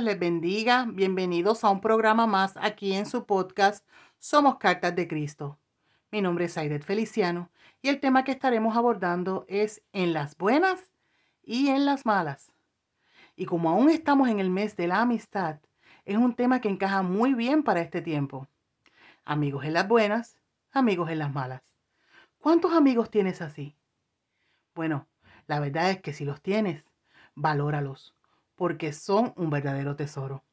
Les bendiga. Bienvenidos a un programa más aquí en su podcast Somos Cartas de Cristo. Mi nombre es Aidet Feliciano y el tema que estaremos abordando es en las buenas y en las malas. Y como aún estamos en el mes de la amistad, es un tema que encaja muy bien para este tiempo. Amigos en las buenas, amigos en las malas. ¿Cuántos amigos tienes así? Bueno, la verdad es que si los tienes, valóralos porque son un verdadero tesoro.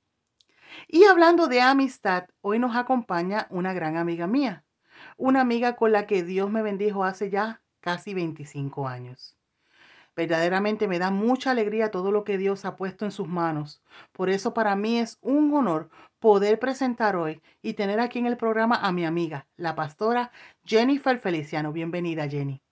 Y hablando de amistad, hoy nos acompaña una gran amiga mía, una amiga con la que Dios me bendijo hace ya casi 25 años. Verdaderamente me da mucha alegría todo lo que Dios ha puesto en sus manos. Por eso para mí es un honor poder presentar hoy y tener aquí en el programa a mi amiga, la pastora Jennifer Feliciano. Bienvenida, Jenny.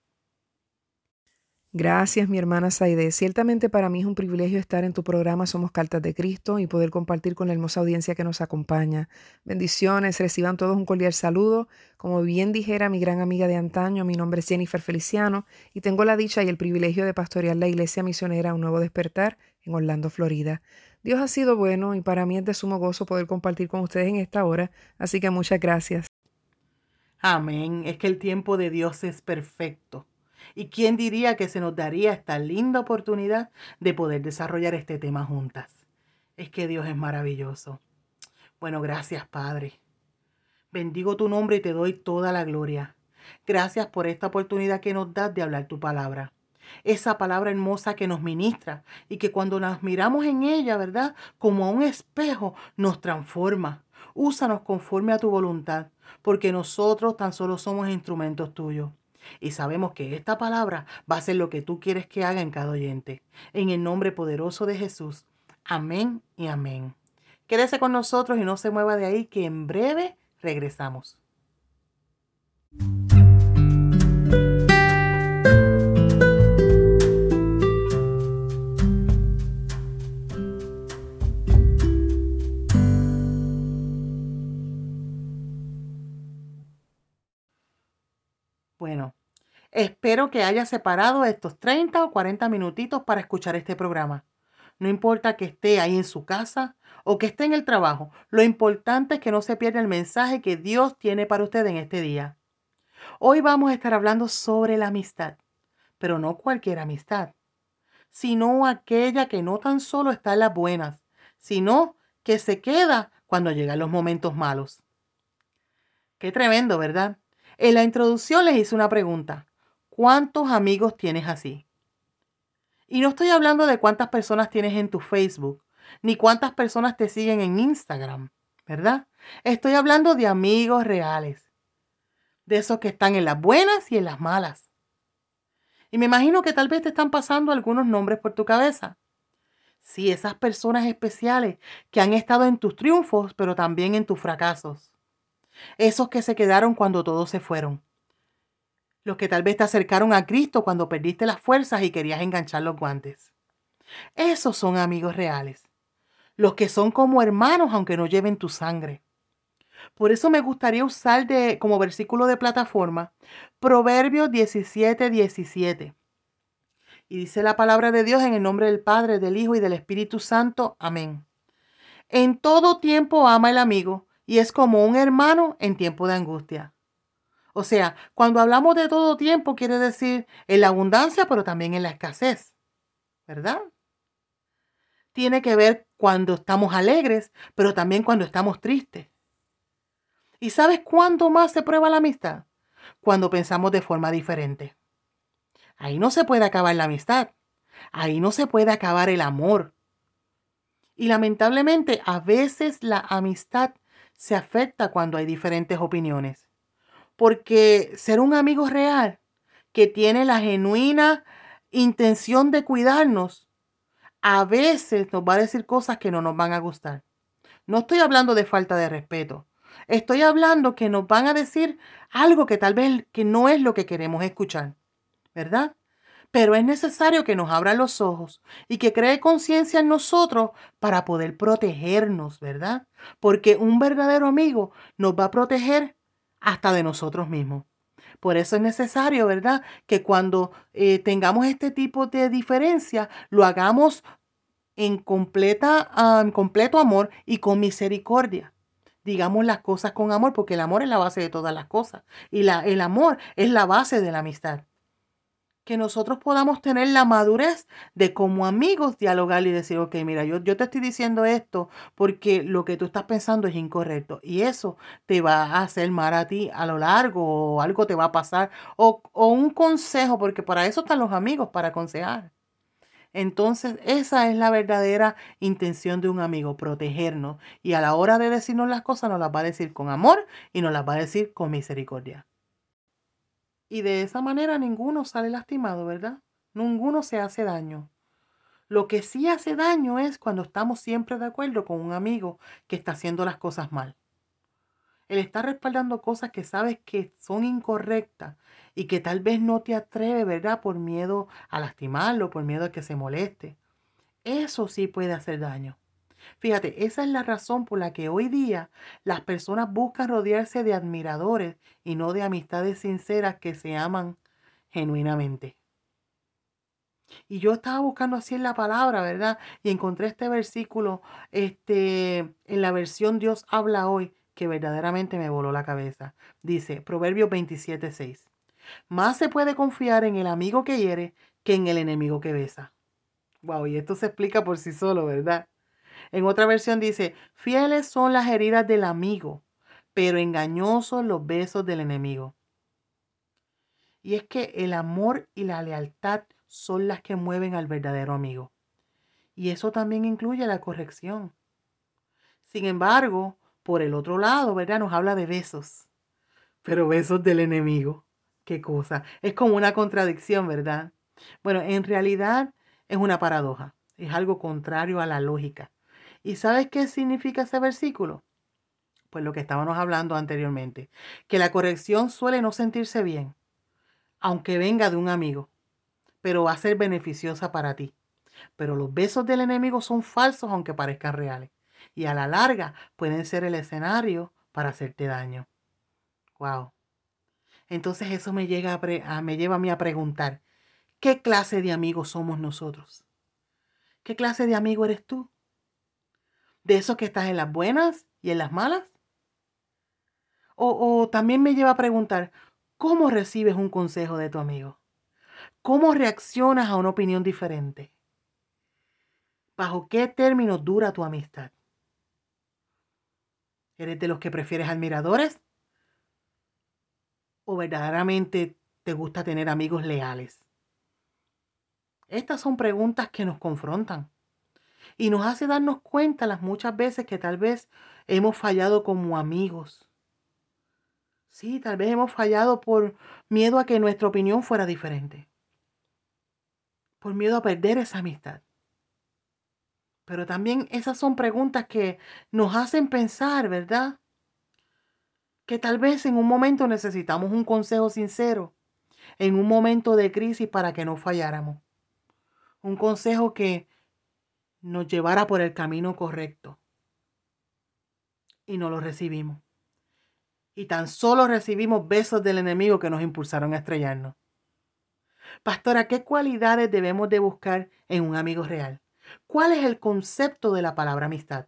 Gracias, mi hermana Saide. Ciertamente para mí es un privilegio estar en tu programa Somos Cartas de Cristo y poder compartir con la hermosa audiencia que nos acompaña. Bendiciones, reciban todos un cordial saludo. Como bien dijera mi gran amiga de antaño, mi nombre es Jennifer Feliciano y tengo la dicha y el privilegio de pastorear la iglesia misionera Un Nuevo Despertar en Orlando, Florida. Dios ha sido bueno y para mí es de sumo gozo poder compartir con ustedes en esta hora, así que muchas gracias. Amén. Es que el tiempo de Dios es perfecto. ¿Y quién diría que se nos daría esta linda oportunidad de poder desarrollar este tema juntas? Es que Dios es maravilloso. Bueno, gracias Padre. Bendigo tu nombre y te doy toda la gloria. Gracias por esta oportunidad que nos das de hablar tu palabra. Esa palabra hermosa que nos ministra y que cuando nos miramos en ella, ¿verdad? Como a un espejo, nos transforma. Úsanos conforme a tu voluntad, porque nosotros tan solo somos instrumentos tuyos. Y sabemos que esta palabra va a ser lo que tú quieres que haga en cada oyente. En el nombre poderoso de Jesús. Amén y amén. Quédese con nosotros y no se mueva de ahí que en breve regresamos. Espero que haya separado estos 30 o 40 minutitos para escuchar este programa. No importa que esté ahí en su casa o que esté en el trabajo, lo importante es que no se pierda el mensaje que Dios tiene para usted en este día. Hoy vamos a estar hablando sobre la amistad, pero no cualquier amistad, sino aquella que no tan solo está en las buenas, sino que se queda cuando llegan los momentos malos. Qué tremendo, ¿verdad? En la introducción les hice una pregunta. ¿Cuántos amigos tienes así? Y no estoy hablando de cuántas personas tienes en tu Facebook, ni cuántas personas te siguen en Instagram, ¿verdad? Estoy hablando de amigos reales, de esos que están en las buenas y en las malas. Y me imagino que tal vez te están pasando algunos nombres por tu cabeza. Sí, esas personas especiales que han estado en tus triunfos, pero también en tus fracasos. Esos que se quedaron cuando todos se fueron. Los que tal vez te acercaron a Cristo cuando perdiste las fuerzas y querías enganchar los guantes. Esos son amigos reales. Los que son como hermanos aunque no lleven tu sangre. Por eso me gustaría usar de, como versículo de plataforma Proverbios 17, 17. Y dice la palabra de Dios en el nombre del Padre, del Hijo y del Espíritu Santo. Amén. En todo tiempo ama el amigo y es como un hermano en tiempo de angustia. O sea, cuando hablamos de todo tiempo, quiere decir en la abundancia, pero también en la escasez, ¿verdad? Tiene que ver cuando estamos alegres, pero también cuando estamos tristes. ¿Y sabes cuándo más se prueba la amistad? Cuando pensamos de forma diferente. Ahí no se puede acabar la amistad. Ahí no se puede acabar el amor. Y lamentablemente a veces la amistad se afecta cuando hay diferentes opiniones. Porque ser un amigo real que tiene la genuina intención de cuidarnos, a veces nos va a decir cosas que no nos van a gustar. No estoy hablando de falta de respeto. Estoy hablando que nos van a decir algo que tal vez que no es lo que queremos escuchar. ¿Verdad? pero es necesario que nos abra los ojos y que cree conciencia en nosotros para poder protegernos, ¿verdad? Porque un verdadero amigo nos va a proteger hasta de nosotros mismos. Por eso es necesario, ¿verdad? Que cuando eh, tengamos este tipo de diferencia, lo hagamos en, completa, en completo amor y con misericordia. Digamos las cosas con amor, porque el amor es la base de todas las cosas. Y la, el amor es la base de la amistad que nosotros podamos tener la madurez de como amigos dialogar y decir, ok, mira, yo, yo te estoy diciendo esto porque lo que tú estás pensando es incorrecto y eso te va a hacer mal a ti a lo largo o algo te va a pasar o, o un consejo, porque para eso están los amigos, para aconsejar. Entonces, esa es la verdadera intención de un amigo, protegernos. Y a la hora de decirnos las cosas, nos las va a decir con amor y nos las va a decir con misericordia. Y de esa manera ninguno sale lastimado, ¿verdad? Ninguno se hace daño. Lo que sí hace daño es cuando estamos siempre de acuerdo con un amigo que está haciendo las cosas mal. El estar respaldando cosas que sabes que son incorrectas y que tal vez no te atreve, ¿verdad? Por miedo a lastimarlo, por miedo a que se moleste. Eso sí puede hacer daño. Fíjate, esa es la razón por la que hoy día las personas buscan rodearse de admiradores y no de amistades sinceras que se aman genuinamente. Y yo estaba buscando así en la palabra, ¿verdad? Y encontré este versículo este, en la versión Dios habla hoy que verdaderamente me voló la cabeza. Dice, Proverbios 27, 6. Más se puede confiar en el amigo que hiere que en el enemigo que besa. Wow, y esto se explica por sí solo, ¿verdad? En otra versión dice, fieles son las heridas del amigo, pero engañosos los besos del enemigo. Y es que el amor y la lealtad son las que mueven al verdadero amigo. Y eso también incluye la corrección. Sin embargo, por el otro lado, ¿verdad? Nos habla de besos. Pero besos del enemigo. Qué cosa. Es como una contradicción, ¿verdad? Bueno, en realidad es una paradoja. Es algo contrario a la lógica. ¿Y sabes qué significa ese versículo? Pues lo que estábamos hablando anteriormente, que la corrección suele no sentirse bien, aunque venga de un amigo, pero va a ser beneficiosa para ti. Pero los besos del enemigo son falsos aunque parezcan reales. Y a la larga pueden ser el escenario para hacerte daño. Wow. Entonces eso me, llega a me lleva a mí a preguntar, ¿qué clase de amigos somos nosotros? ¿Qué clase de amigo eres tú? De esos que estás en las buenas y en las malas? O, también me lleva a preguntar, ¿cómo recibes un consejo de tu amigo? ¿Cómo reaccionas a una opinión diferente? ¿Bajo qué términos dura tu amistad? ¿Eres de los que prefieres admiradores? ¿O verdaderamente te gusta tener amigos leales? Estas son preguntas que nos confrontan y nos hace darnos cuenta las muchas veces que tal vez hemos fallado como amigos. Sí, tal vez hemos fallado por miedo a que nuestra opinión fuera diferente. Por miedo a perder esa amistad. Pero también esas son preguntas que nos hacen pensar, ¿verdad? Que tal vez en un momento necesitamos un consejo sincero, en un momento de crisis para que no falláramos. Un consejo que nos llevara por el camino correcto. Y no lo recibimos. Y tan solo recibimos besos del enemigo que nos impulsaron a estrellarnos. Pastora, ¿qué cualidades debemos de buscar en un amigo real? ¿Cuál es el concepto de la palabra amistad?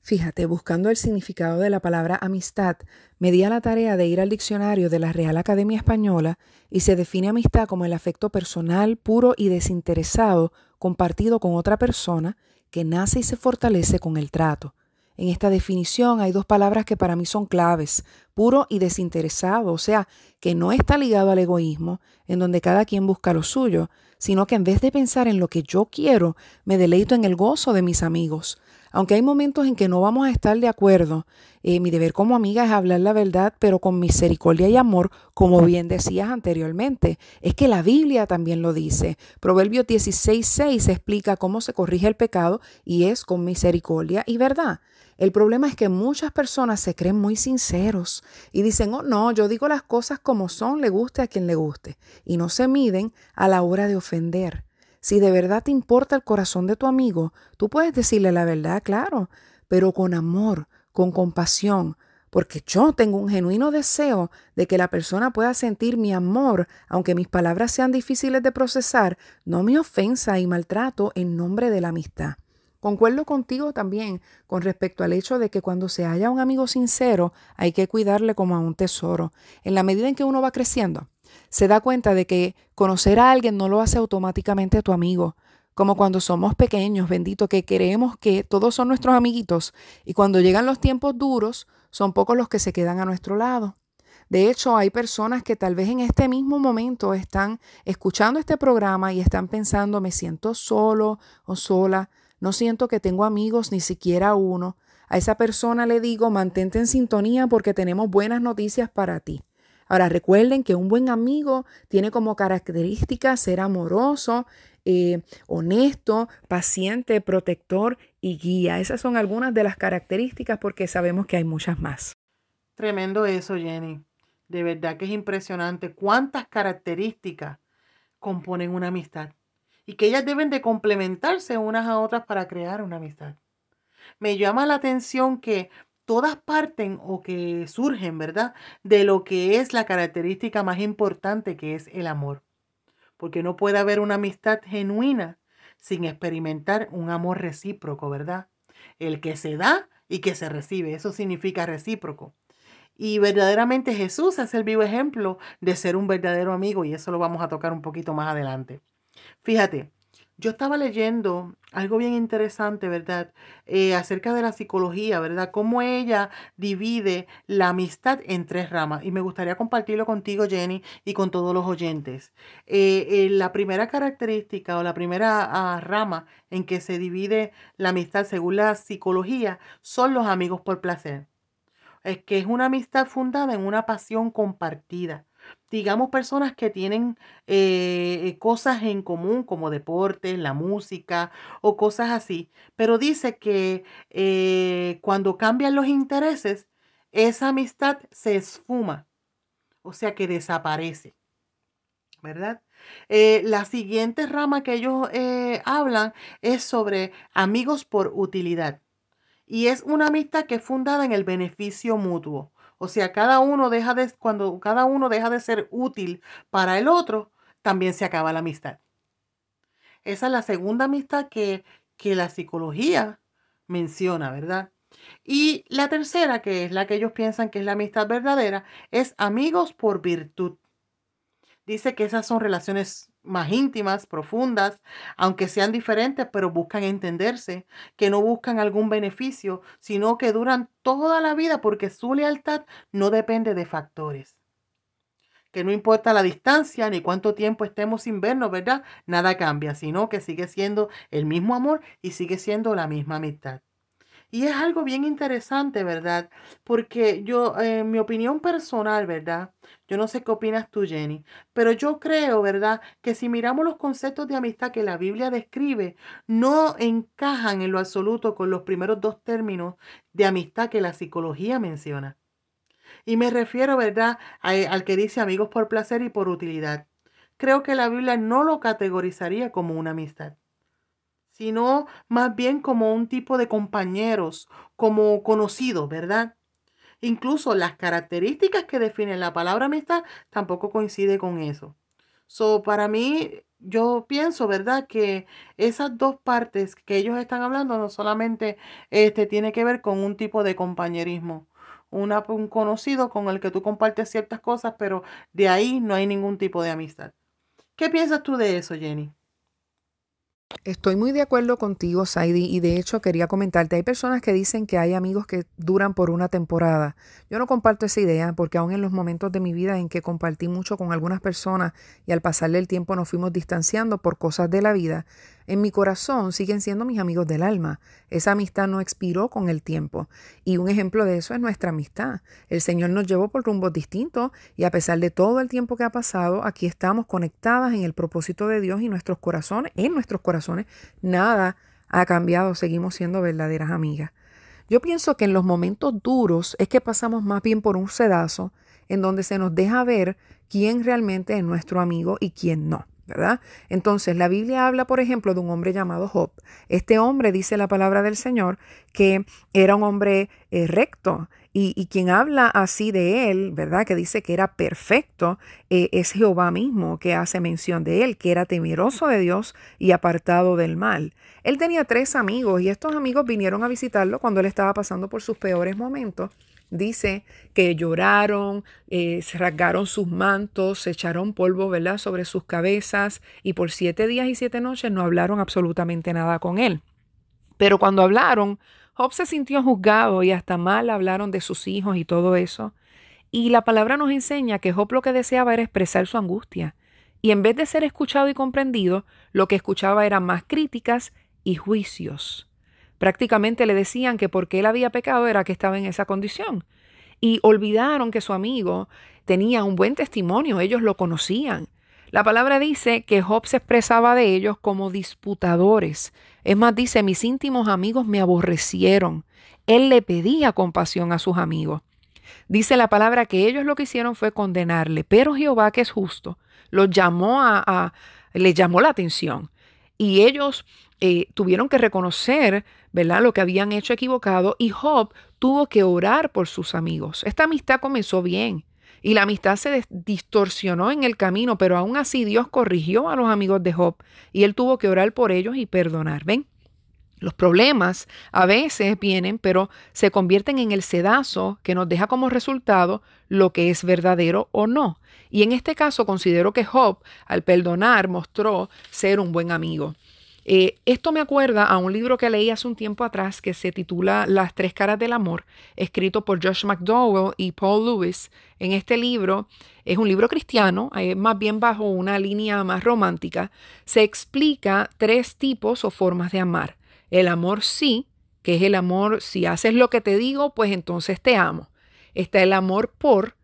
Fíjate, buscando el significado de la palabra amistad, me di a la tarea de ir al diccionario de la Real Academia Española y se define amistad como el afecto personal, puro y desinteresado compartido con otra persona que nace y se fortalece con el trato. En esta definición hay dos palabras que para mí son claves, puro y desinteresado, o sea, que no está ligado al egoísmo, en donde cada quien busca lo suyo, sino que en vez de pensar en lo que yo quiero, me deleito en el gozo de mis amigos. Aunque hay momentos en que no vamos a estar de acuerdo, eh, mi deber como amiga es hablar la verdad, pero con misericordia y amor, como bien decías anteriormente. Es que la Biblia también lo dice. Proverbios 16.6 explica cómo se corrige el pecado y es con misericordia y verdad. El problema es que muchas personas se creen muy sinceros y dicen, oh no, yo digo las cosas como son, le guste a quien le guste, y no se miden a la hora de ofender. Si de verdad te importa el corazón de tu amigo, tú puedes decirle la verdad, claro, pero con amor, con compasión, porque yo tengo un genuino deseo de que la persona pueda sentir mi amor, aunque mis palabras sean difíciles de procesar, no mi ofensa y maltrato en nombre de la amistad. Concuerdo contigo también con respecto al hecho de que cuando se haya un amigo sincero hay que cuidarle como a un tesoro. En la medida en que uno va creciendo, se da cuenta de que conocer a alguien no lo hace automáticamente tu amigo. Como cuando somos pequeños, bendito, que creemos que todos son nuestros amiguitos y cuando llegan los tiempos duros, son pocos los que se quedan a nuestro lado. De hecho, hay personas que tal vez en este mismo momento están escuchando este programa y están pensando, me siento solo o sola, no siento que tengo amigos, ni siquiera uno. A esa persona le digo, mantente en sintonía porque tenemos buenas noticias para ti. Ahora recuerden que un buen amigo tiene como característica ser amoroso, eh, honesto, paciente, protector y guía. Esas son algunas de las características porque sabemos que hay muchas más. Tremendo eso, Jenny. De verdad que es impresionante cuántas características componen una amistad y que ellas deben de complementarse unas a otras para crear una amistad. Me llama la atención que todas parten o que surgen, ¿verdad? De lo que es la característica más importante que es el amor. Porque no puede haber una amistad genuina sin experimentar un amor recíproco, ¿verdad? El que se da y que se recibe, eso significa recíproco. Y verdaderamente Jesús es el vivo ejemplo de ser un verdadero amigo y eso lo vamos a tocar un poquito más adelante. Fíjate, yo estaba leyendo algo bien interesante, ¿verdad? Eh, acerca de la psicología, ¿verdad? Cómo ella divide la amistad en tres ramas. Y me gustaría compartirlo contigo, Jenny, y con todos los oyentes. Eh, eh, la primera característica o la primera ah, rama en que se divide la amistad según la psicología son los amigos por placer. Es que es una amistad fundada en una pasión compartida digamos, personas que tienen eh, cosas en común como deportes, la música o cosas así, pero dice que eh, cuando cambian los intereses, esa amistad se esfuma, o sea que desaparece, ¿verdad? Eh, la siguiente rama que ellos hablan es sobre amigos por utilidad. Y es una amistad que es fundada en el beneficio mutuo. O sea, cada uno deja de, cuando cada uno deja de ser útil para el otro, también se acaba la amistad. Esa es la segunda amistad que, que la psicología menciona, ¿verdad? Y la tercera, que es la que ellos piensan que es la amistad verdadera, es amigos por virtud. Dice que esas son relaciones más íntimas, profundas, aunque sean diferentes, pero buscan entenderse, que no buscan algún beneficio, sino que duran toda la vida porque su lealtad no depende de factores. Que no importa la distancia ni cuánto tiempo estemos sin vernos, ¿verdad? Nada cambia, sino que sigue siendo el mismo amor y sigue siendo la misma amistad. Y es algo bien interesante, ¿verdad? Porque yo, en mi opinión personal, ¿verdad? Yo no sé qué opinas tú, Jenny, pero yo creo, ¿verdad? Que si miramos los conceptos de amistad que la Biblia describe, no encajan en lo absoluto con los primeros dos términos de amistad que la psicología menciona. Y me refiero, ¿verdad?, al que dice amigos por placer y por utilidad. Creo que la Biblia no lo categorizaría como una amistad sino más bien como un tipo de compañeros, como conocidos, ¿verdad? Incluso las características que definen la palabra amistad tampoco coincide con eso. So, para mí, yo pienso, ¿verdad? Que esas dos partes que ellos están hablando no solamente este, tiene que ver con un tipo de compañerismo. Un conocido con el que tú compartes ciertas cosas, pero de ahí no hay ningún tipo de amistad. ¿Qué piensas tú de eso, Jenny? Estoy muy de acuerdo contigo, Saidi, y de hecho quería comentarte, hay personas que dicen que hay amigos que duran por una temporada. Yo no comparto esa idea porque aún en los momentos de mi vida en que compartí mucho con algunas personas y al pasarle el tiempo nos fuimos distanciando por cosas de la vida, en mi corazón siguen siendo mis amigos del alma. Esa amistad no expiró con el tiempo. Y un ejemplo de eso es nuestra amistad. El Señor nos llevó por rumbos distintos y a pesar de todo el tiempo que ha pasado, aquí estamos conectadas en el propósito de Dios y nuestros corazones, en nuestros corazones, nada ha cambiado, seguimos siendo verdaderas amigas. Yo pienso que en los momentos duros es que pasamos más bien por un sedazo en donde se nos deja ver quién realmente es nuestro amigo y quién no. ¿verdad? Entonces, la Biblia habla, por ejemplo, de un hombre llamado Job. Este hombre, dice la palabra del Señor, que era un hombre eh, recto Y, quien habla así de él, ¿verdad? Que dice que era perfecto, eh, es Jehová mismo que hace mención de él, que era temeroso de Dios y apartado del mal. Él tenía tres amigos y estos amigos vinieron a visitarlo cuando él estaba pasando por sus peores momentos. Dice que lloraron, eh, se rasgaron sus mantos, se echaron polvo, ¿verdad?, sobre sus cabezas y por siete días y siete noches no hablaron absolutamente nada con él. Pero cuando hablaron, Job se sintió juzgado y hasta mal hablaron de sus hijos y todo eso. Y la palabra nos enseña que Job lo que deseaba era expresar su angustia. Y en vez de ser escuchado y comprendido, lo que escuchaba eran más críticas y juicios. Prácticamente le decían que porque él había pecado era que estaba en esa condición. Y olvidaron que su amigo tenía un buen testimonio, ellos lo conocían. La palabra dice que Job se expresaba de ellos como disputadores. Es más, dice, mis íntimos amigos me aborrecieron. Él le pedía compasión a sus amigos. Dice la palabra que ellos lo que hicieron fue condenarle, pero Jehová, que es justo, los llamó a, le llamó la atención. Y ellos eh, tuvieron que reconocer, ¿verdad?, lo que habían hecho equivocado y Job tuvo que orar por sus amigos. Esta amistad comenzó bien. Y la amistad se distorsionó en el camino, pero aún así Dios corrigió a los amigos de Job y él tuvo que orar por ellos y perdonar. ¿Ven? Los problemas a veces vienen, pero se convierten en el sedazo que nos deja como resultado lo que es verdadero o no. Y en este caso considero que Job, al perdonar, mostró ser un buen amigo. Eh, esto me acuerda a un libro que leí hace un tiempo atrás que se titula Las tres caras del amor, escrito por Josh McDowell y Paul Lewis. En este libro, es un libro cristiano, eh, más bien bajo una línea más romántica, se explica tres tipos o formas de amar. El amor sí, que es el amor, si haces lo que te digo, pues entonces te amo. Está el amor por,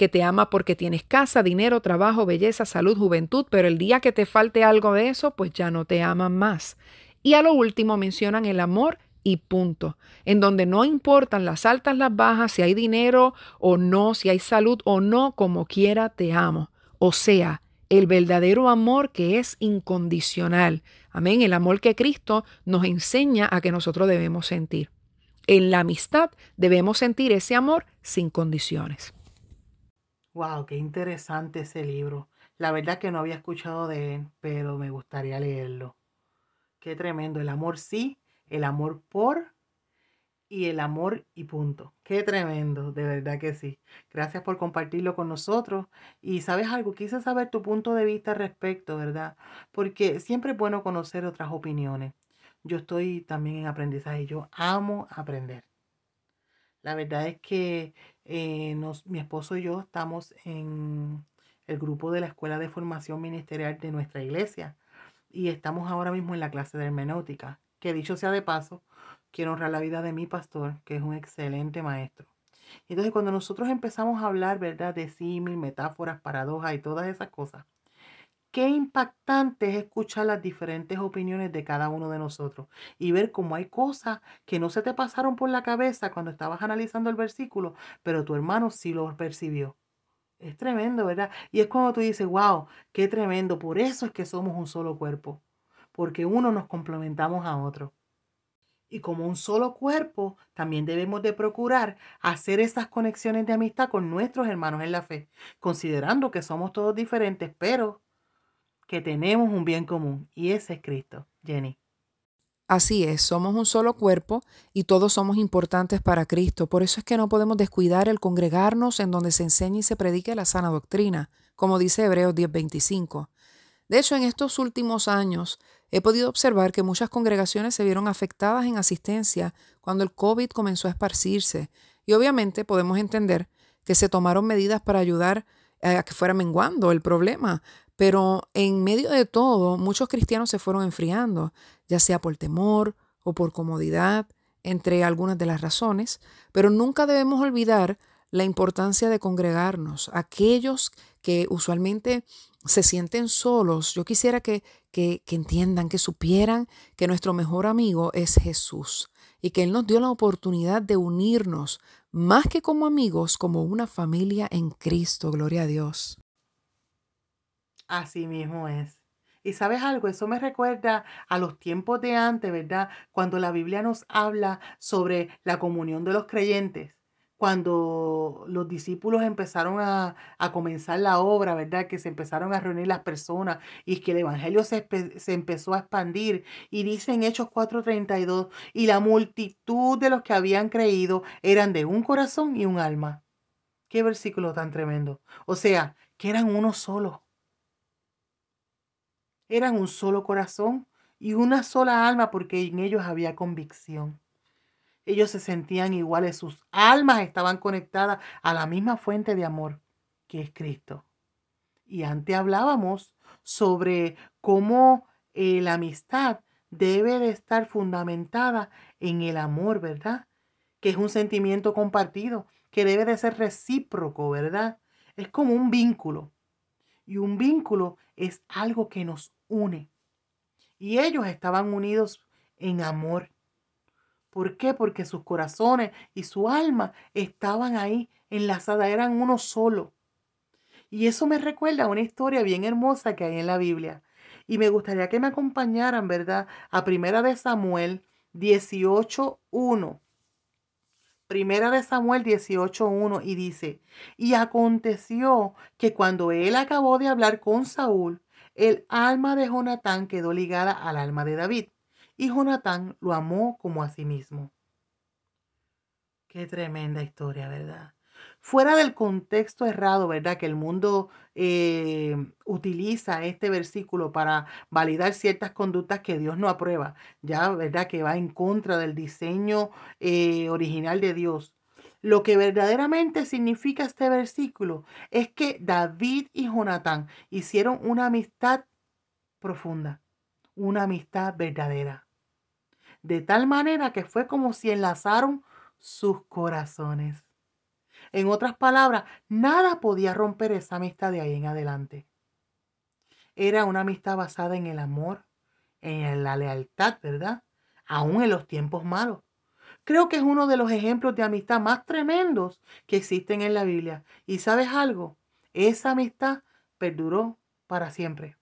que te ama porque tienes casa, dinero, trabajo, belleza, salud, juventud, pero el día que te falte algo de eso, pues ya no te aman más. Y a lo último mencionan el amor y punto, en donde no importan las altas, las bajas, si hay dinero o no, si hay salud o no, como quiera te amo. O sea, el verdadero amor que es incondicional. Amén, el amor que Cristo nos enseña a que nosotros debemos sentir. En la amistad debemos sentir ese amor sin condiciones. Wow, qué interesante ese libro. La verdad que no había escuchado de él, pero me gustaría leerlo. Qué tremendo. El amor sí, el amor por y el amor y punto. Qué tremendo, de verdad que sí. Gracias por compartirlo con nosotros. Y sabes algo, quise saber tu punto de vista al respecto, ¿verdad? Porque siempre es bueno conocer otras opiniones. Yo estoy también en aprendizaje. Yo amo aprender. La verdad es que eh, mi esposo y yo estamos en el grupo de la Escuela de Formación Ministerial de nuestra iglesia y estamos ahora mismo en la clase de hermenéutica, que dicho sea de paso, quiero honrar la vida de mi pastor, que es un excelente maestro. Entonces, cuando nosotros empezamos a hablar, ¿verdad?, de símil, metáforas, paradojas y todas esas cosas, Qué impactante es escuchar las diferentes opiniones de cada uno de nosotros y ver cómo hay cosas que no se te pasaron por la cabeza cuando estabas analizando el versículo, pero tu hermano sí lo percibió. Es tremendo, ¿verdad? Y es cuando tú dices, wow, qué tremendo. Por eso es que somos un solo cuerpo, porque uno nos complementamos a otro. Y como un solo cuerpo, también debemos de procurar hacer esas conexiones de amistad con nuestros hermanos en la fe, considerando que somos todos diferentes, pero que tenemos un bien común y ese es Cristo. Jenny. Así es, somos un solo cuerpo y todos somos importantes para Cristo. Por eso es que no podemos descuidar el congregarnos en donde se enseña y se predique la sana doctrina, como dice Hebreos 10:25. De hecho, en estos últimos años he podido observar que muchas congregaciones se vieron afectadas en asistencia cuando el COVID comenzó a esparcirse. Y obviamente podemos entender que se tomaron medidas para ayudar a que fuera menguando el problema, pero en medio de todo, muchos cristianos se fueron enfriando, ya sea por temor o por comodidad, entre algunas de las razones, pero nunca debemos olvidar la importancia de congregarnos. Aquellos que usualmente se sienten solos, yo quisiera que, que, entiendan, que supieran que nuestro mejor amigo es Jesús y que Él nos dio la oportunidad de unirnos más que como amigos, como una familia en Cristo. Gloria a Dios. Así mismo es. Y sabes algo, eso me recuerda a los tiempos de antes, ¿verdad? Cuando la Biblia nos habla sobre la comunión de los creyentes. cuando los discípulos empezaron a, comenzar la obra, ¿verdad? Que se empezaron a reunir las personas y que el Evangelio se, se empezó a expandir. Y dice en Hechos 4:32, y la multitud de los que habían creído eran de un corazón y un alma. Qué versículo tan tremendo. O sea, que eran uno solo. Eran un solo corazón y una sola alma porque en ellos había convicción. Ellos se sentían iguales, sus almas estaban conectadas a la misma fuente de amor que es Cristo. Y antes hablábamos sobre cómo eh, la amistad debe de estar fundamentada en el amor, ¿verdad? Que es un sentimiento compartido, que debe de ser recíproco, ¿verdad? Es como un vínculo. Y un vínculo es algo que nos une. Y ellos estaban unidos en amor. ¿Por qué? Porque sus corazones y su alma estaban ahí enlazadas, eran uno solo. Y eso me recuerda a una historia bien hermosa que hay en la Biblia. Y me gustaría que me acompañaran, ¿verdad? A Primera de Samuel 18.1. Primera de Samuel 18.1 y dice, y aconteció que cuando él acabó de hablar con Saúl, el alma de Jonatán quedó ligada al alma de David y Jonatán lo amó como a sí mismo. Qué tremenda historia, ¿verdad? Fuera del contexto errado, ¿verdad? Que el mundo eh, utiliza este versículo para validar ciertas conductas que Dios no aprueba, ya, ¿verdad? Que va en contra del diseño eh, original de Dios. Lo que verdaderamente significa este versículo es que David y Jonatán hicieron una amistad profunda, una amistad verdadera de tal manera que fue como si enlazaron sus corazones. En otras palabras, nada podía romper esa amistad de ahí en adelante. Era una amistad basada en el amor, en la lealtad, ¿verdad? Aún en los tiempos malos. Creo que es uno de los ejemplos de amistad más tremendos que existen en la Biblia. ¿Y sabes algo? Esa amistad perduró para siempre.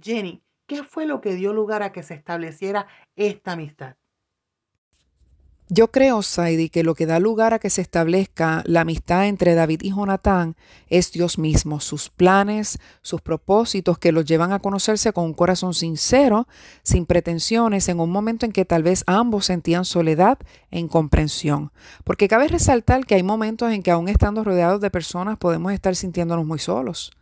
Jenny, ¿Qué fue lo que dio lugar a que se estableciera esta amistad? Yo creo, Saidi, que lo que da lugar a que se establezca la amistad entre David y Jonatán es Dios mismo, sus planes, sus propósitos que los llevan a conocerse con un corazón sincero, sin pretensiones, en un momento en que tal vez ambos sentían soledad e incomprensión. Porque cabe resaltar que hay momentos en que aún estando rodeados de personas podemos estar sintiéndonos muy solos.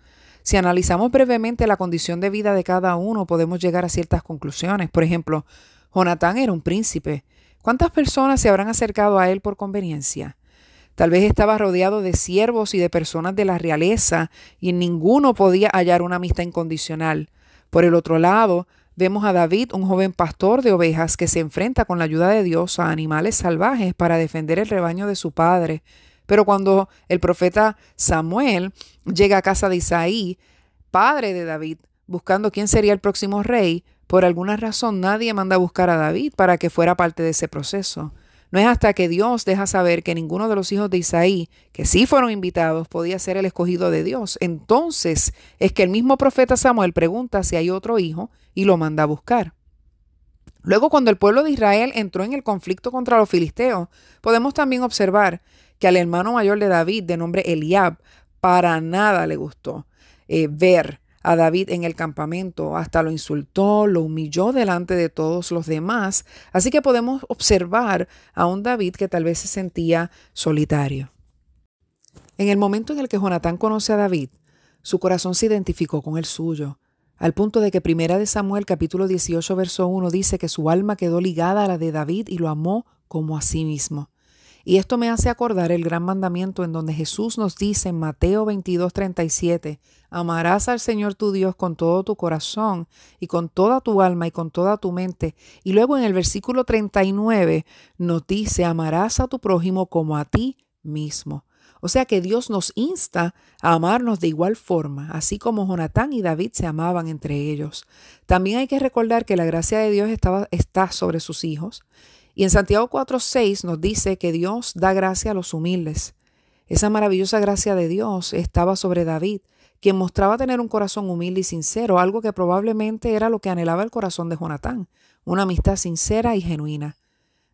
Si analizamos brevemente la condición de vida de cada uno, podemos llegar a ciertas conclusiones. Por ejemplo, Jonatán era un príncipe. ¿Cuántas personas se habrán acercado a él por conveniencia? Tal vez estaba rodeado de siervos y de personas de la realeza y en ninguno podía hallar una amistad incondicional. Por el otro lado, vemos a David, un joven pastor de ovejas que se enfrenta con la ayuda de Dios a animales salvajes para defender el rebaño de su padre. Pero cuando el profeta Samuel llega a casa de Isaí, padre de David, buscando quién sería el próximo rey, por alguna razón nadie manda a buscar a David para que fuera parte de ese proceso. No es hasta que Dios deja saber que ninguno de los hijos de Isaí, que sí fueron invitados, podía ser el escogido de Dios. Entonces es que el mismo profeta Samuel pregunta si hay otro hijo y lo manda a buscar. Luego, cuando el pueblo de Israel entró en el conflicto contra los filisteos, podemos también observar que al hermano mayor de David, de nombre Eliab, para nada le gustó eh, ver a David en el campamento, hasta lo insultó, lo humilló delante de todos los demás, así que podemos observar a un David que tal vez se sentía solitario. En el momento en el que Jonatán conoce a David, su corazón se identificó con el suyo, al punto de que Primera de Samuel capítulo 18 verso 1 dice que su alma quedó ligada a la de David y lo amó como a sí mismo. Y esto me hace acordar el gran mandamiento en donde Jesús nos dice en Mateo 22, 37, amarás al Señor tu Dios con todo tu corazón y con toda tu alma y con toda tu mente. Y luego en el versículo 39 nos dice, amarás a tu prójimo como a ti mismo. O sea que Dios nos insta a amarnos de igual forma, así como Jonatán y David se amaban entre ellos. También hay que recordar que la gracia de Dios está sobre sus hijos y en Santiago 4.6 nos dice que Dios da gracia a los humildes. Esa maravillosa gracia de Dios estaba sobre David, quien mostraba tener un corazón humilde y sincero, algo que probablemente era lo que anhelaba el corazón de Jonatán, una amistad sincera y genuina.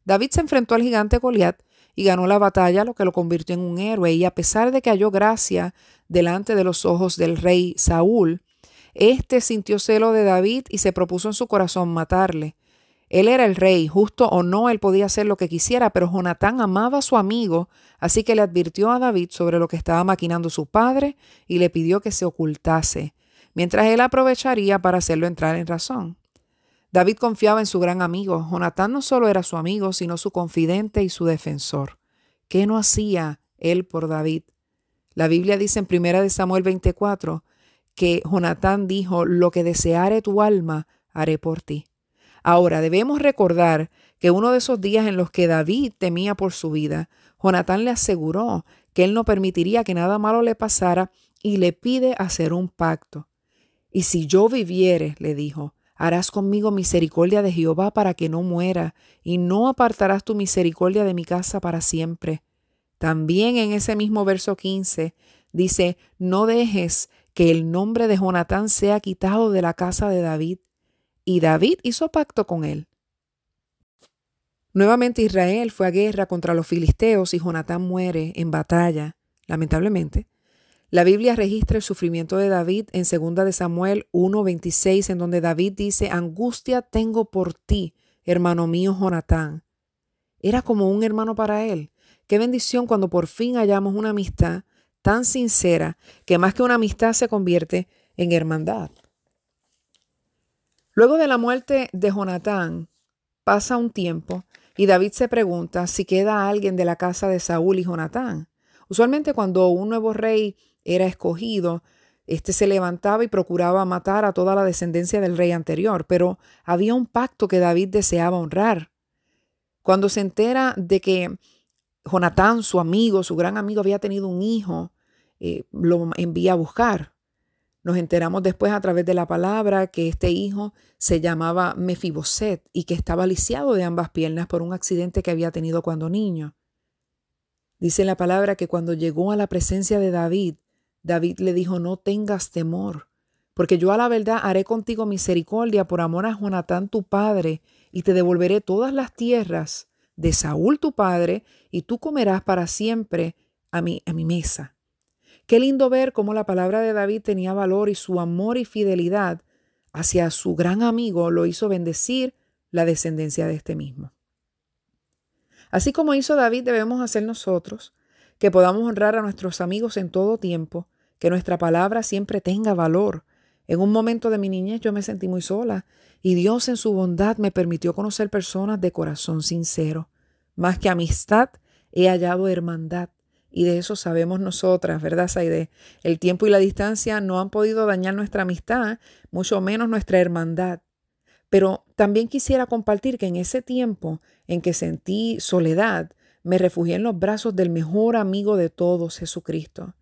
David se enfrentó al gigante Goliat y ganó la batalla, lo que lo convirtió en un héroe. Y a pesar de que halló gracia delante de los ojos del rey Saúl, éste sintió celo de David y se propuso en su corazón matarle. Él era el rey, justo o no, él podía hacer lo que quisiera, pero Jonatán amaba a su amigo, así que le advirtió a David sobre lo que estaba maquinando su padre y le pidió que se ocultase, mientras él aprovecharía para hacerlo entrar en razón. David confiaba en su gran amigo. Jonatán no solo era su amigo, sino su confidente y su defensor. ¿Qué no hacía él por David? La Biblia dice en 1 Samuel 24 que Jonatán dijo, lo que deseare tu alma, haré por ti. Ahora debemos recordar que uno de esos días en los que David temía por su vida, Jonatán le aseguró que él no permitiría que nada malo le pasara y le pide hacer un pacto. Y si yo viviere, le dijo, Harás conmigo misericordia de Jehová para que no muera, y no apartarás tu misericordia de mi casa para siempre. También en ese mismo verso 15 dice, no dejes que el nombre de Jonatán sea quitado de la casa de David. Y David hizo pacto con él. Nuevamente Israel fue a guerra contra los filisteos y Jonatán muere en batalla, lamentablemente, la Biblia registra el sufrimiento de David en 2 de Samuel 1:26 en donde David dice, "Angustia tengo por ti, hermano mío Jonatán." Era como un hermano para él. Qué bendición cuando por fin hallamos una amistad tan sincera que más que una amistad se convierte en hermandad. Luego de la muerte de Jonatán, pasa un tiempo y David se pregunta si queda alguien de la casa de Saúl y Jonatán. Usualmente cuando un nuevo rey era escogido, este se levantaba y procuraba matar a toda la descendencia del rey anterior, pero había un pacto que David deseaba honrar. Cuando se entera de que Jonatán, su amigo, su gran amigo, había tenido un hijo, eh, lo envía a buscar. Nos enteramos después a través de la palabra que este hijo se llamaba Mefiboset y que estaba lisiado de ambas piernas por un accidente que había tenido cuando niño. Dice la palabra que cuando llegó a la presencia de David, David le dijo, no tengas temor, porque yo a la verdad haré contigo misericordia por amor a Jonatán tu padre, y te devolveré todas las tierras de Saúl tu padre, y tú comerás para siempre a mi, a mi mesa. Qué lindo ver cómo la palabra de David tenía valor y su amor y fidelidad hacia su gran amigo lo hizo bendecir la descendencia de este mismo. Así como hizo David, debemos hacer nosotros, que podamos honrar a nuestros amigos en todo tiempo, que nuestra palabra siempre tenga valor. En un momento de mi niñez yo me sentí muy sola y Dios en su bondad me permitió conocer personas de corazón sincero. Más que amistad, he hallado hermandad. Y de eso sabemos nosotras, ¿verdad, Saide? El tiempo y la distancia no han podido dañar nuestra amistad, mucho menos nuestra hermandad. Pero también quisiera compartir que en ese tiempo en que sentí soledad, me refugié en los brazos del mejor amigo de todos, Jesucristo.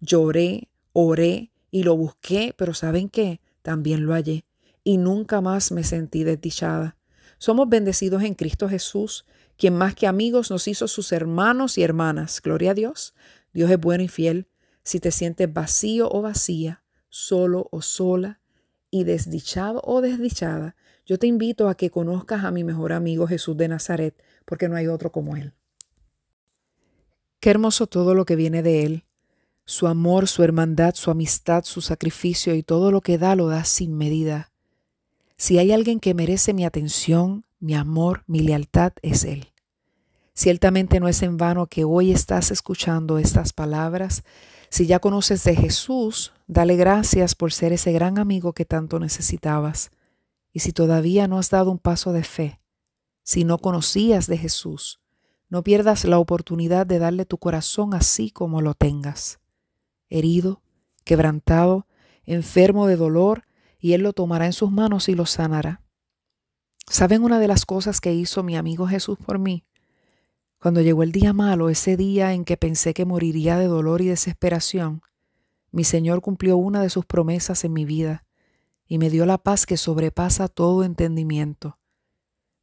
Lloré, oré y lo busqué, pero ¿saben qué? También lo hallé y nunca más me sentí desdichada. Somos bendecidos en Cristo Jesús, quien más que amigos nos hizo sus hermanos y hermanas. Gloria a Dios. Dios es bueno y fiel. Si te sientes vacío o vacía, solo o sola y desdichado o desdichada, yo te invito a que conozcas a mi mejor amigo Jesús de Nazaret, porque no hay otro como Él. Qué hermoso todo lo que viene de Él su amor, su hermandad, su amistad, su sacrificio y todo lo que da lo da sin medida. Si hay alguien que merece mi atención, mi amor, mi lealtad, es Él. Ciertamente no es en vano que hoy estás escuchando estas palabras. Si ya conoces de Jesús, dale gracias por ser ese gran amigo que tanto necesitabas. Y si todavía no has dado un paso de fe, si no conocías de Jesús, no pierdas la oportunidad de darle tu corazón así como lo tengas herido, quebrantado, enfermo de dolor, y Él lo tomará en sus manos y lo sanará. ¿Saben una de las cosas que hizo mi amigo Jesús por mí? Cuando llegó el día malo, ese día en que pensé que moriría de dolor y desesperación, mi Señor cumplió una de sus promesas en mi vida y me dio la paz que sobrepasa todo entendimiento.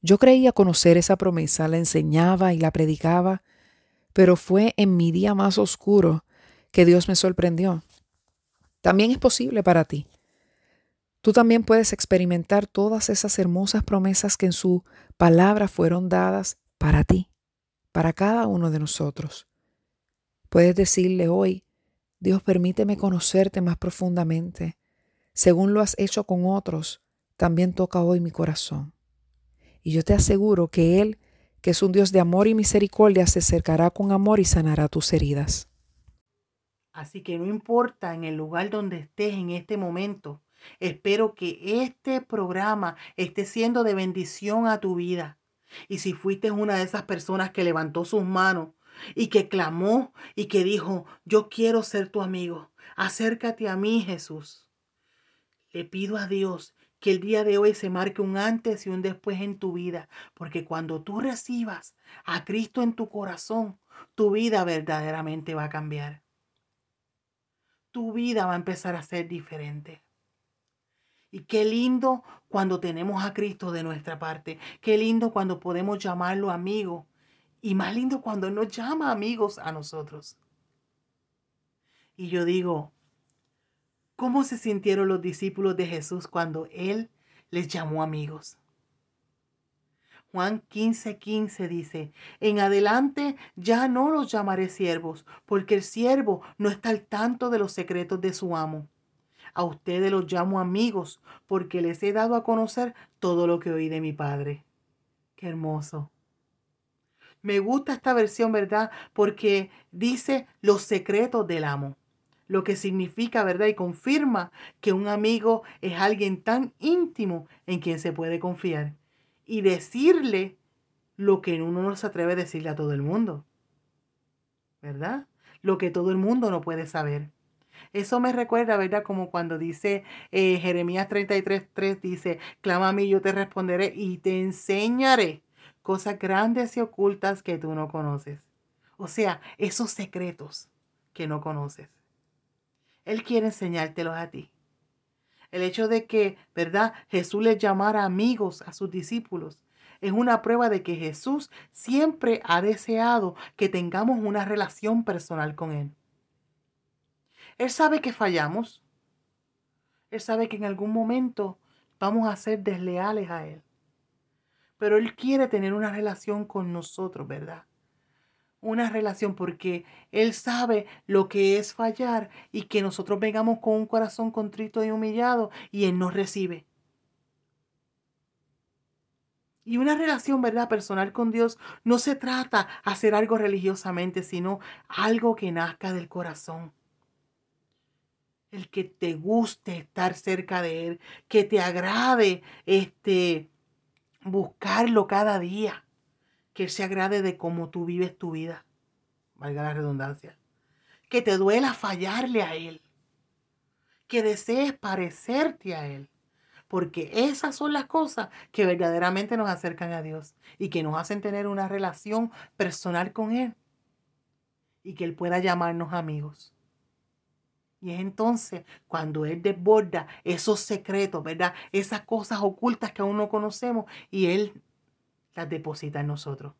Yo creía conocer esa promesa, la enseñaba y la predicaba, pero fue en mi día más oscuro que Dios me sorprendió. También es posible para ti. Tú también puedes experimentar todas esas hermosas promesas que en su palabra fueron dadas para ti, para cada uno de nosotros. Puedes decirle hoy, Dios permíteme conocerte más profundamente. Según lo has hecho con otros, también toca hoy mi corazón. Y yo te aseguro que Él, que es un Dios de amor y misericordia, se acercará con amor y sanará tus heridas. Así que no importa en el lugar donde estés en este momento, espero que este programa esté siendo de bendición a tu vida. Y si fuiste una de esas personas que levantó sus manos y que clamó y que dijo, yo quiero ser tu amigo, acércate a mí Jesús. Le pido a Dios que el día de hoy se marque un antes y un después en tu vida, porque cuando tú recibas a Cristo en tu corazón, tu vida verdaderamente va a cambiar tu vida va a empezar a ser diferente. Y qué lindo cuando tenemos a Cristo de nuestra parte. Qué lindo cuando podemos llamarlo amigo. Y más lindo cuando nos llama amigos a nosotros. Y yo digo, ¿cómo se sintieron los discípulos de Jesús cuando Él les llamó amigos? Juan 15, 15 dice, en adelante ya no los llamaré siervos, porque el siervo no está al tanto de los secretos de su amo. A ustedes los llamo amigos, porque les he dado a conocer todo lo que oí de mi Padre. Qué hermoso. Me gusta esta versión, ¿verdad? Porque dice los secretos del amo lo que significa, ¿verdad? Y confirma que un amigo es alguien tan íntimo en quien se puede confiar y decirle lo que uno no se atreve a decirle a todo el mundo. ¿Verdad? Lo que todo el mundo no puede saber. Eso me recuerda, ¿verdad? Como cuando dice eh, Jeremías 33.3, dice, clama a mí, yo te responderé y te enseñaré cosas grandes y ocultas que tú no conoces. O sea, esos secretos que no conoces. Él quiere enseñártelos a ti. El hecho de que, ¿verdad? Jesús les llamara amigos a sus discípulos es una prueba de que Jesús siempre ha deseado que tengamos una relación personal con Él. Él sabe que fallamos. Él sabe que en algún momento vamos a ser desleales a Él. Pero Él quiere tener una relación con nosotros, ¿verdad? una relación porque Él sabe lo que es fallar y que nosotros vengamos con un corazón contrito y humillado y Él nos recibe. Y una relación, ¿verdad? Personal con Dios no se trata de hacer algo religiosamente, sino algo que nazca del corazón. El que te guste estar cerca de Él, que te agrade este, buscarlo cada día que Él se agrade de cómo tú vives tu vida, valga la redundancia, que te duela fallarle a Él, que desees parecerte a Él, porque esas son las cosas que verdaderamente nos acercan a Dios y que nos hacen tener una relación personal con Él y que Él pueda llamarnos amigos. Y es entonces cuando Él desborda esos secretos, ¿verdad? Esas cosas ocultas que aún no conocemos y Él las deposita en nosotros.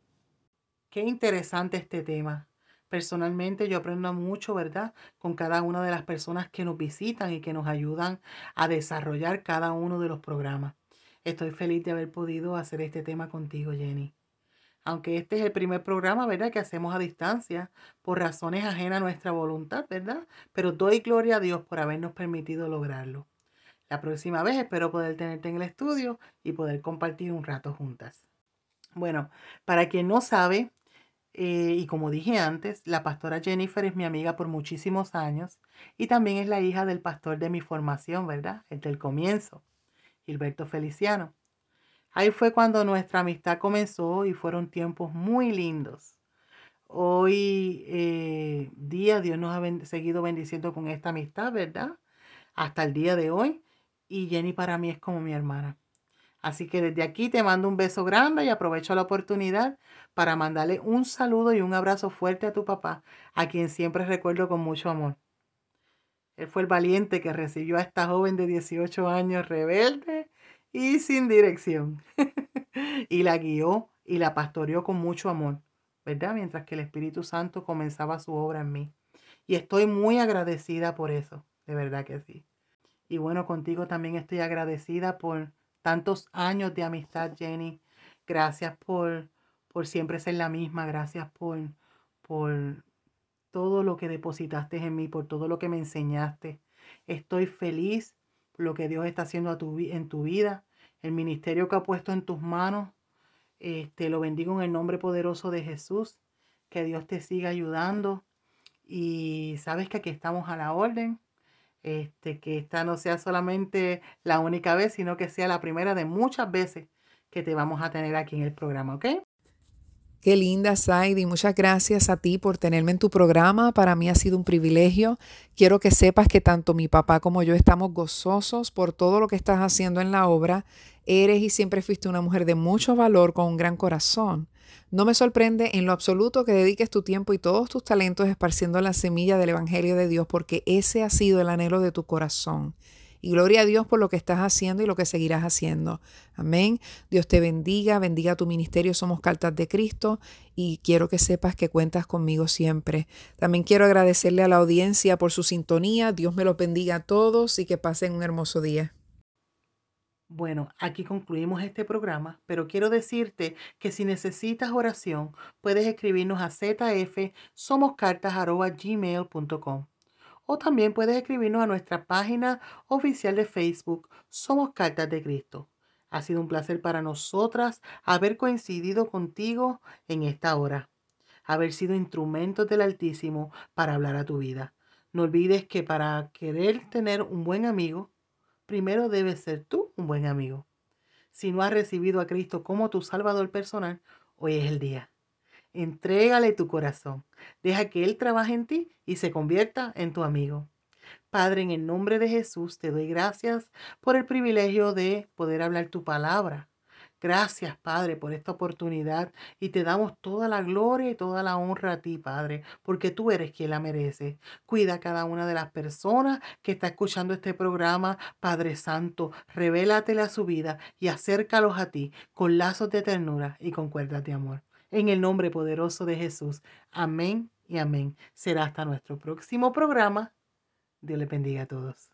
Qué interesante este tema. Personalmente yo aprendo mucho, ¿verdad? Con cada una de las personas que nos visitan y que nos ayudan a desarrollar cada uno de los programas. Estoy feliz de haber podido hacer este tema contigo, Jenny. Aunque este es el primer programa, ¿verdad? Que hacemos a distancia por razones ajenas a nuestra voluntad, ¿verdad? Pero doy gloria a Dios por habernos permitido lograrlo. La próxima vez espero poder tenerte en el estudio y poder compartir un rato juntas. Bueno, para quien no sabe, eh, y como dije antes, la pastora Jennifer es mi amiga por muchísimos años y también es la hija del pastor de mi formación, ¿verdad? Desde el comienzo, Gilberto Feliciano. Ahí fue cuando nuestra amistad comenzó y fueron tiempos muy lindos. Hoy eh, día Dios nos ha seguido bendiciendo con esta amistad, ¿verdad? Hasta el día de hoy. Y Jenny para mí es como mi hermana. Así que desde aquí te mando un beso grande y aprovecho la oportunidad para mandarle un saludo y un abrazo fuerte a tu papá, a quien siempre recuerdo con mucho amor. Él fue el valiente que recibió a esta joven de 18 años rebelde y sin dirección. y la guió y la pastoreó con mucho amor, ¿verdad? Mientras que el Espíritu Santo comenzaba su obra en mí. Y estoy muy agradecida por eso, de verdad que sí. Y bueno, contigo también estoy agradecida por tantos años de amistad, Jenny. Gracias por, por siempre ser la misma. Gracias por, por todo lo que depositaste en mí, por todo lo que me enseñaste. Estoy feliz lo que Dios está haciendo a tu, en tu vida, el ministerio que ha puesto en tus manos. Te este, lo bendigo en el nombre poderoso de Jesús. Que Dios te siga ayudando. Y sabes que aquí estamos a la orden. Este, que esta no sea solamente la única vez, sino que sea la primera de muchas veces que te vamos a tener aquí en el programa, ¿ok? Qué linda, Saidi. Muchas gracias a ti por tenerme en tu programa. Para mí ha sido un privilegio. Quiero que sepas que tanto mi papá como yo estamos gozosos por todo lo que estás haciendo en la obra. Eres y siempre fuiste una mujer de mucho valor con un gran corazón. No me sorprende en lo absoluto que dediques tu tiempo y todos tus talentos esparciendo la semilla del Evangelio de Dios porque ese ha sido el anhelo de tu corazón. Y gloria a Dios por lo que estás haciendo y lo que seguirás haciendo. Amén. Dios te bendiga, bendiga tu ministerio. Somos Cartas de Cristo y quiero que sepas que cuentas conmigo siempre. También quiero agradecerle a la audiencia por su sintonía. Dios me los bendiga a todos y que pasen un hermoso día. Bueno, aquí concluimos este programa, pero quiero decirte que si necesitas oración, puedes escribirnos a zfsomoscartas.gmail.com o también puedes escribirnos a nuestra página oficial de Facebook Somos Cartas de Cristo. Ha sido un placer para nosotras haber coincidido contigo en esta hora, haber sido instrumentos del Altísimo para hablar a tu vida. No olvides que para querer tener un buen amigo, primero debes ser tú un buen amigo. Si no has recibido a Cristo como tu Salvador personal, hoy es el día. Entrégale tu corazón. Deja que Él trabaje en ti y se convierta en tu amigo. Padre, en el nombre de Jesús te doy gracias por el privilegio de poder hablar tu palabra. Gracias, Padre, por esta oportunidad y te damos toda la gloria y toda la honra a ti, Padre, porque tú eres quien la merece. Cuida a cada una de las personas que está escuchando este programa, Padre Santo, revélatele a su vida y acércalos a ti con lazos de ternura y con cuerdas de amor. En el nombre poderoso de Jesús. Amén y amén. Será hasta nuestro próximo programa. Dios le bendiga a todos.